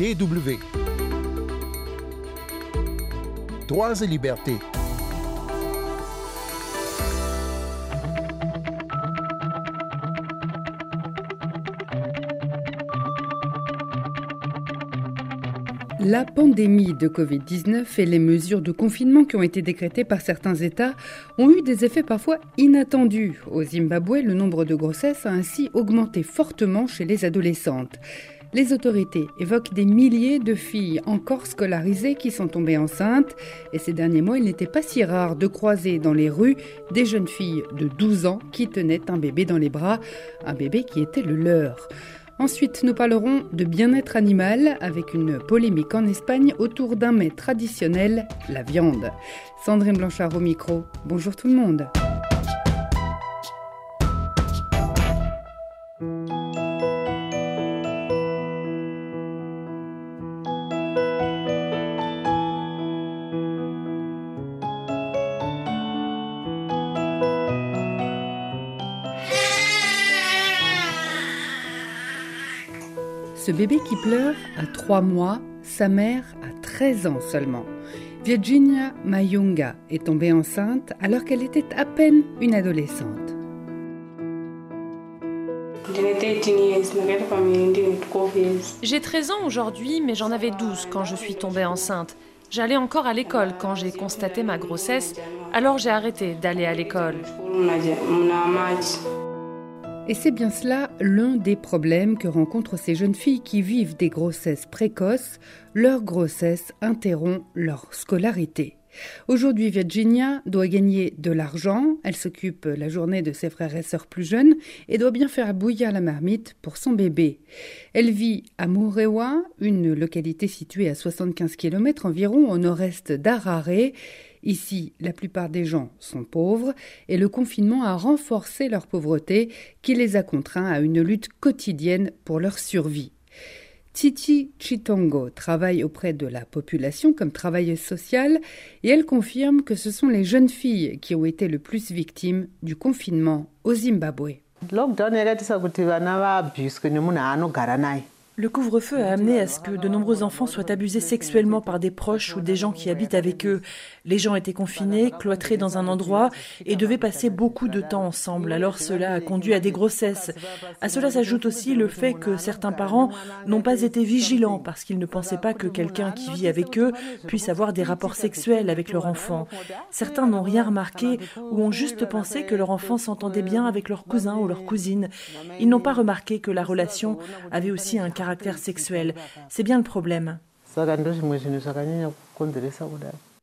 DW. Et libertés. La pandémie de Covid-19 et les mesures de confinement qui ont été décrétées par certains États ont eu des effets parfois inattendus. Au Zimbabwe, le nombre de grossesses a ainsi augmenté fortement chez les adolescentes. Les autorités évoquent des milliers de filles encore scolarisées qui sont tombées enceintes et ces derniers mois, il n'était pas si rare de croiser dans les rues des jeunes filles de 12 ans qui tenaient un bébé dans les bras, un bébé qui était le leur. Ensuite, nous parlerons de bien-être animal avec une polémique en Espagne autour d'un mets traditionnel, la viande. Sandrine Blanchard au micro. Bonjour tout le monde. Ce bébé qui pleure a 3 mois, sa mère a 13 ans seulement. Virginia Mayunga est tombée enceinte alors qu'elle était à peine une adolescente. J'ai 13 ans aujourd'hui, mais j'en avais 12 quand je suis tombée enceinte. J'allais encore à l'école quand j'ai constaté ma grossesse, alors j'ai arrêté d'aller à l'école. Et c'est bien cela l'un des problèmes que rencontrent ces jeunes filles qui vivent des grossesses précoces. Leur grossesse interrompt leur scolarité. Aujourd'hui, Virginia doit gagner de l'argent. Elle s'occupe la journée de ses frères et sœurs plus jeunes et doit bien faire bouillir la marmite pour son bébé. Elle vit à Murewa, une localité située à 75 km environ au nord-est d'Harare. Ici, la plupart des gens sont pauvres et le confinement a renforcé leur pauvreté qui les a contraints à une lutte quotidienne pour leur survie. Titi Chitongo travaille auprès de la population comme travailleuse sociale et elle confirme que ce sont les jeunes filles qui ont été le plus victimes du confinement au Zimbabwe. Le couvre-feu a amené à ce que de nombreux enfants soient abusés sexuellement par des proches ou des gens qui habitent avec eux. Les gens étaient confinés, cloîtrés dans un endroit et devaient passer beaucoup de temps ensemble. Alors cela a conduit à des grossesses. À cela s'ajoute aussi le fait que certains parents n'ont pas été vigilants parce qu'ils ne pensaient pas que quelqu'un qui vit avec eux puisse avoir des rapports sexuels avec leur enfant. Certains n'ont rien remarqué ou ont juste pensé que leur enfant s'entendait bien avec leur cousin ou leur cousine. Ils n'ont pas remarqué que la relation avait aussi un caractère C'est bien le problème.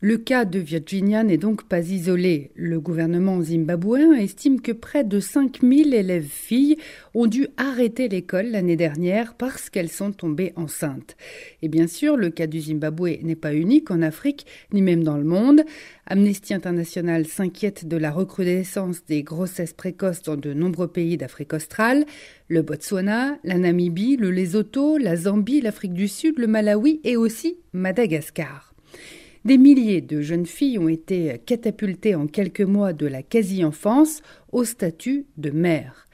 Le cas de Virginia n'est donc pas isolé. Le gouvernement zimbabwéen estime que près de 5000 élèves filles ont dû arrêter l'école l'année dernière parce qu'elles sont tombées enceintes. Et bien sûr, le cas du Zimbabwe n'est pas unique en Afrique, ni même dans le monde. Amnesty International s'inquiète de la recrudescence des grossesses précoces dans de nombreux pays d'Afrique australe, le Botswana, la Namibie, le Lesotho, la Zambie, l'Afrique du Sud, le Malawi et aussi Madagascar. Des milliers de jeunes filles ont été catapultées en quelques mois de la quasi-enfance au statut de mère.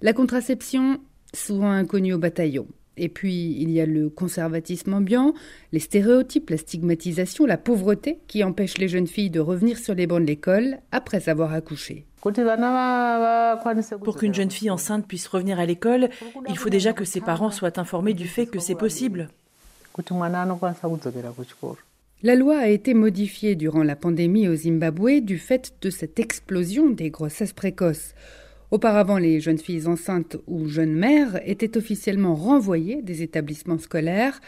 La contraception, souvent inconnue au bataillon. Et puis, il y a le conservatisme ambiant, les stéréotypes, la stigmatisation, la pauvreté qui empêchent les jeunes filles de revenir sur les bancs de l'école après avoir accouché. Pour qu'une jeune fille enceinte puisse revenir à l'école, il faut déjà que ses parents soient informés du fait que c'est possible. La loi a été modifiée durant la pandémie au Zimbabwe du fait de cette explosion des grossesses précoces. Auparavant, les jeunes filles enceintes ou jeunes mères étaient officiellement renvoyées des établissements scolaires.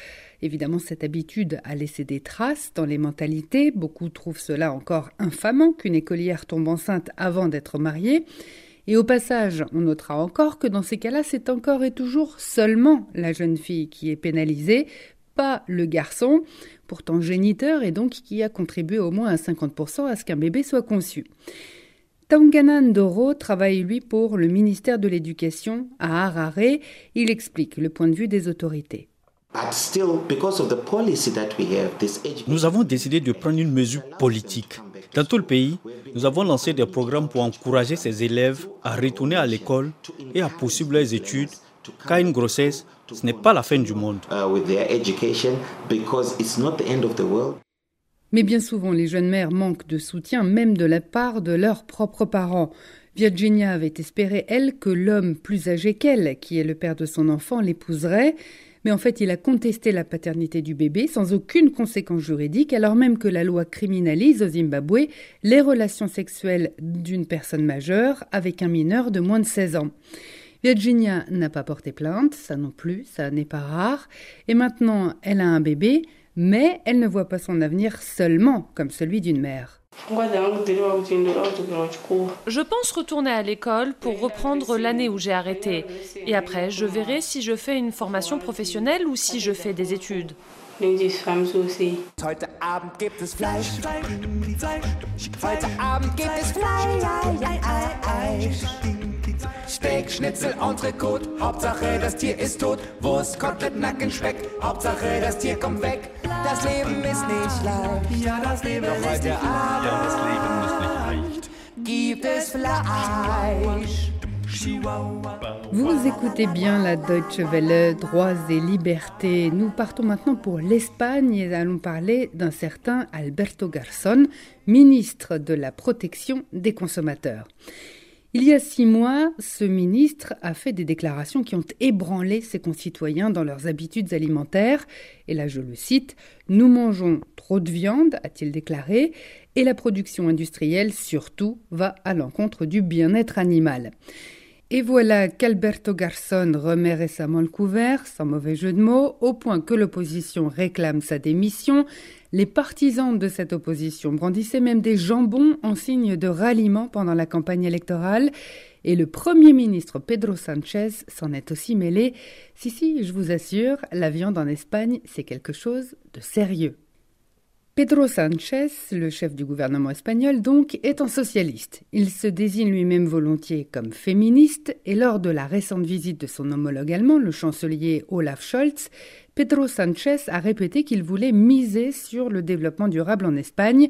Évidemment, cette habitude a laissé des traces dans les mentalités. Beaucoup trouvent cela encore infamant qu'une écolière tombe enceinte avant d'être mariée. Et au passage, on notera encore que dans ces cas-là, c'est encore et toujours seulement la jeune fille qui est pénalisée, pas le garçon, pourtant géniteur et donc qui a contribué au moins à 50% à ce qu'un bébé soit conçu. Tanganan Doro travaille lui pour le ministère de l'Éducation à Harare. Il explique le point de vue des autorités. Nous avons décidé de prendre une mesure politique. Dans tout le pays, nous avons lancé des programmes pour encourager ces élèves à retourner à l'école et à poursuivre leurs études, car une grossesse Ce n'est pas la fin du monde. Mais bien souvent, les jeunes mères manquent de soutien, même de la part de leurs propres parents. Virginia avait espéré, elle, que l'homme plus âgé qu'elle, qui est le père de son enfant, l'épouserait. Mais en fait, il a contesté la paternité du bébé sans aucune conséquence juridique, alors même que la loi criminalise au Zimbabwe les relations sexuelles d'une personne majeure avec un mineur de moins de 16 ans. Virginia n'a pas porté plainte, ça non plus, ça n'est pas rare, et maintenant elle a un bébé, mais elle ne voit pas son avenir seulement comme celui d'une mère. Je pense retourner à l'école pour reprendre l'année où j'ai arrêté. Et après, je verrai si je fais une formation professionnelle ou si je fais des études. Steak, Schnitzel, Entrecote, Hauptsache das Tier ist tot. Wurst, Kotelett, Nacken, Speck, Hauptsache das Tier kommt weg. Das Leben ist nicht leicht. Ja, das Leben Doch ist nicht leicht. Ja, das Leben ist nicht leicht. Gibt es Fleisch? Vous écoutez bien la Deutsche Welle, droits et libertés. Nous partons maintenant pour l'Espagne et allons parler d'un certain Alberto Garzón, ministre de la protection des consommateurs. Il y a six mois, ce ministre a fait des déclarations qui ont ébranlé ses concitoyens dans leurs habitudes alimentaires. Et là, je le cite, Nous mangeons trop de viande, a-t-il déclaré, et la production industrielle, surtout, va à l'encontre du bien-être animal. Et voilà qu'Alberto Garçon remet récemment le couvert, sans mauvais jeu de mots, au point que l'opposition réclame sa démission. Les partisans de cette opposition brandissaient même des jambons en signe de ralliement pendant la campagne électorale. Et le Premier ministre Pedro Sanchez s'en est aussi mêlé. Si, si, je vous assure, la viande en Espagne, c'est quelque chose de sérieux. Pedro Sánchez, le chef du gouvernement espagnol donc, est un socialiste. Il se désigne lui-même volontiers comme féministe et lors de la récente visite de son homologue allemand, le chancelier Olaf Scholz, Pedro Sánchez a répété qu'il voulait miser sur le développement durable en Espagne,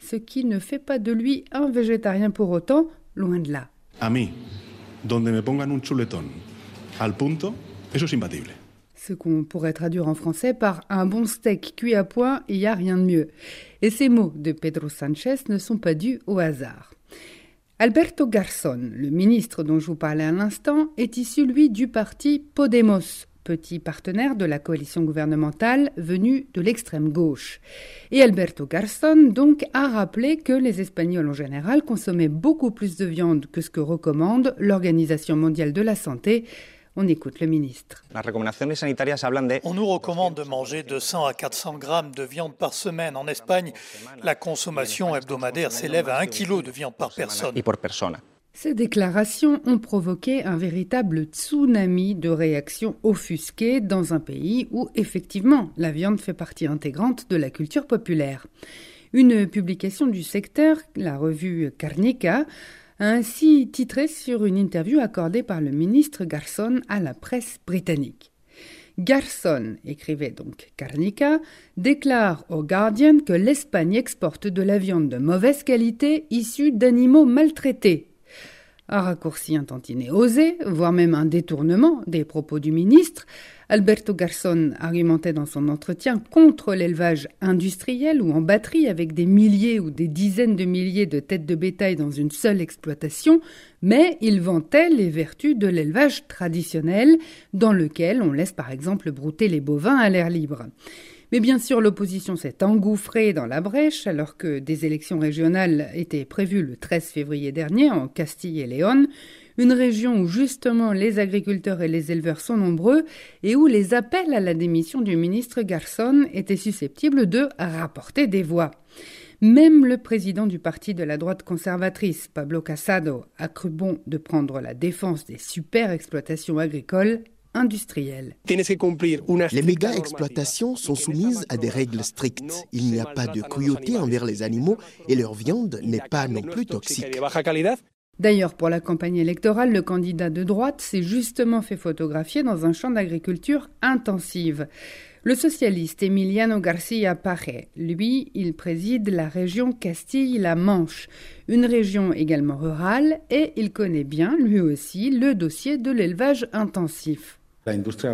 ce qui ne fait pas de lui un végétarien pour autant, loin de là. A mí, donde me pongan un chuletón al punto, eso es imbatible ce qu'on pourrait traduire en français par un bon steak cuit à point, il n'y a rien de mieux. Et ces mots de Pedro Sanchez ne sont pas dus au hasard. Alberto Garzón, le ministre dont je vous parlais à l'instant, est issu, lui, du parti Podemos, petit partenaire de la coalition gouvernementale venue de l'extrême gauche. Et Alberto Garzón, donc, a rappelé que les Espagnols en général consommaient beaucoup plus de viande que ce que recommande l'Organisation mondiale de la santé, on écoute le ministre. On nous recommande de manger de 100 à 400 grammes de viande par semaine. En Espagne, la consommation hebdomadaire s'élève à 1 kg de viande par personne. Ces déclarations ont provoqué un véritable tsunami de réactions offusquées dans un pays où, effectivement, la viande fait partie intégrante de la culture populaire. Une publication du secteur, la revue Carnica, ainsi titré sur une interview accordée par le ministre Garson à la presse britannique. Garson, écrivait donc Carnica, déclare au Guardian que l'Espagne exporte de la viande de mauvaise qualité issue d'animaux maltraités un raccourci un osé, voire même un détournement des propos du ministre, Alberto Garçon argumentait dans son entretien contre l'élevage industriel ou en batterie avec des milliers ou des dizaines de milliers de têtes de bétail dans une seule exploitation, mais il vantait les vertus de l'élevage traditionnel dans lequel on laisse par exemple brouter les bovins à l'air libre. Mais bien sûr, l'opposition s'est engouffrée dans la brèche alors que des élections régionales étaient prévues le 13 février dernier en Castille et Léon, une région où justement les agriculteurs et les éleveurs sont nombreux et où les appels à la démission du ministre Garçon étaient susceptibles de rapporter des voix. Même le président du parti de la droite conservatrice, Pablo Casado, a cru bon de prendre la défense des super exploitations agricoles industrielle. Les méga-exploitations sont soumises à des règles strictes. Il n'y a pas de cruauté envers les animaux et leur viande n'est pas non plus toxique. D'ailleurs, pour la campagne électorale, le candidat de droite s'est justement fait photographier dans un champ d'agriculture intensive. Le socialiste Emiliano García Paje, lui, il préside la région Castille-La Manche, une région également rurale, et il connaît bien, lui aussi, le dossier de l'élevage intensif. L'industrie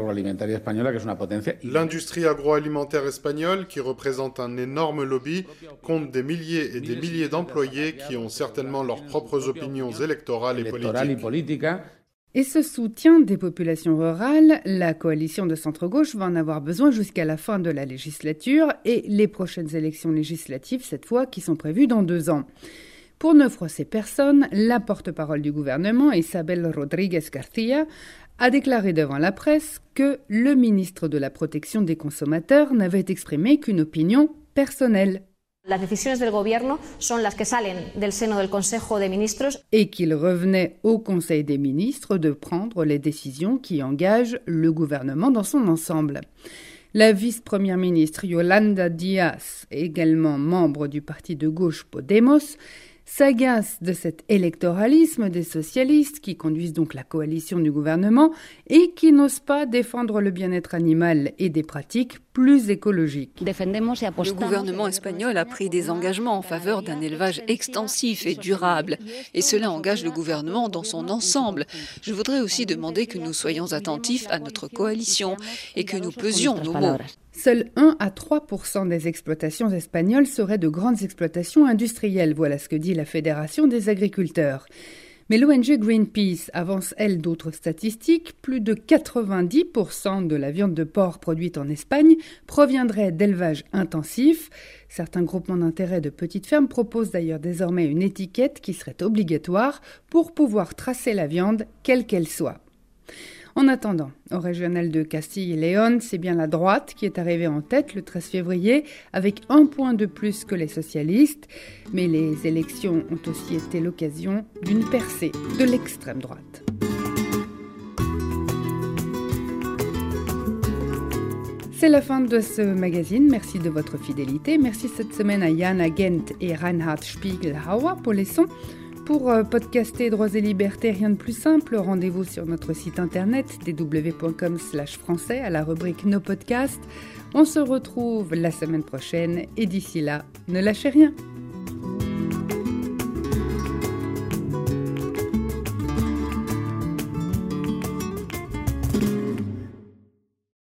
agroalimentaire espagnole, qui représente un énorme lobby, compte des milliers et des milliers d'employés qui ont certainement leurs propres opinions électorales et politiques. Et ce soutien des populations rurales, la coalition de centre-gauche va en avoir besoin jusqu'à la fin de la législature et les prochaines élections législatives, cette fois, qui sont prévues dans deux ans. Pour ne froisser personne, la porte-parole du gouvernement, Isabel Rodríguez García, a déclaré devant la presse que le ministre de la Protection des consommateurs n'avait exprimé qu'une opinion personnelle. Las decisiones del gobierno son las que salen del seno del Consejo de Ministros. Et qu'il revenait au Conseil des ministres de prendre les décisions qui engagent le gouvernement dans son ensemble. La vice-première ministre Yolanda Díaz, également membre du parti de gauche Podemos, s'agace de cet électoralisme des socialistes qui conduisent donc la coalition du gouvernement et qui n'osent pas défendre le bien-être animal et des pratiques plus écologiques. Le gouvernement espagnol a pris des engagements en faveur d'un élevage extensif et durable et cela engage le gouvernement dans son ensemble. Je voudrais aussi demander que nous soyons attentifs à notre coalition et que nous pesions nos mots. Seuls 1 à 3% des exploitations espagnoles seraient de grandes exploitations industrielles, voilà ce que dit la Fédération des agriculteurs. Mais l'ONG Greenpeace avance, elle, d'autres statistiques. Plus de 90% de la viande de porc produite en Espagne proviendrait d'élevage intensif. Certains groupements d'intérêt de petites fermes proposent d'ailleurs désormais une étiquette qui serait obligatoire pour pouvoir tracer la viande, quelle qu'elle soit. En attendant, au régional de Castille et Léon, c'est bien la droite qui est arrivée en tête le 13 février, avec un point de plus que les socialistes. Mais les élections ont aussi été l'occasion d'une percée de l'extrême droite. C'est la fin de ce magazine. Merci de votre fidélité. Merci cette semaine à Jana Gent et Reinhard Spiegelhauer pour les sons. Pour euh, podcaster Droits et Libertés, rien de plus simple, rendez-vous sur notre site internet www.com français à la rubrique Nos podcasts. On se retrouve la semaine prochaine et d'ici là, ne lâchez rien.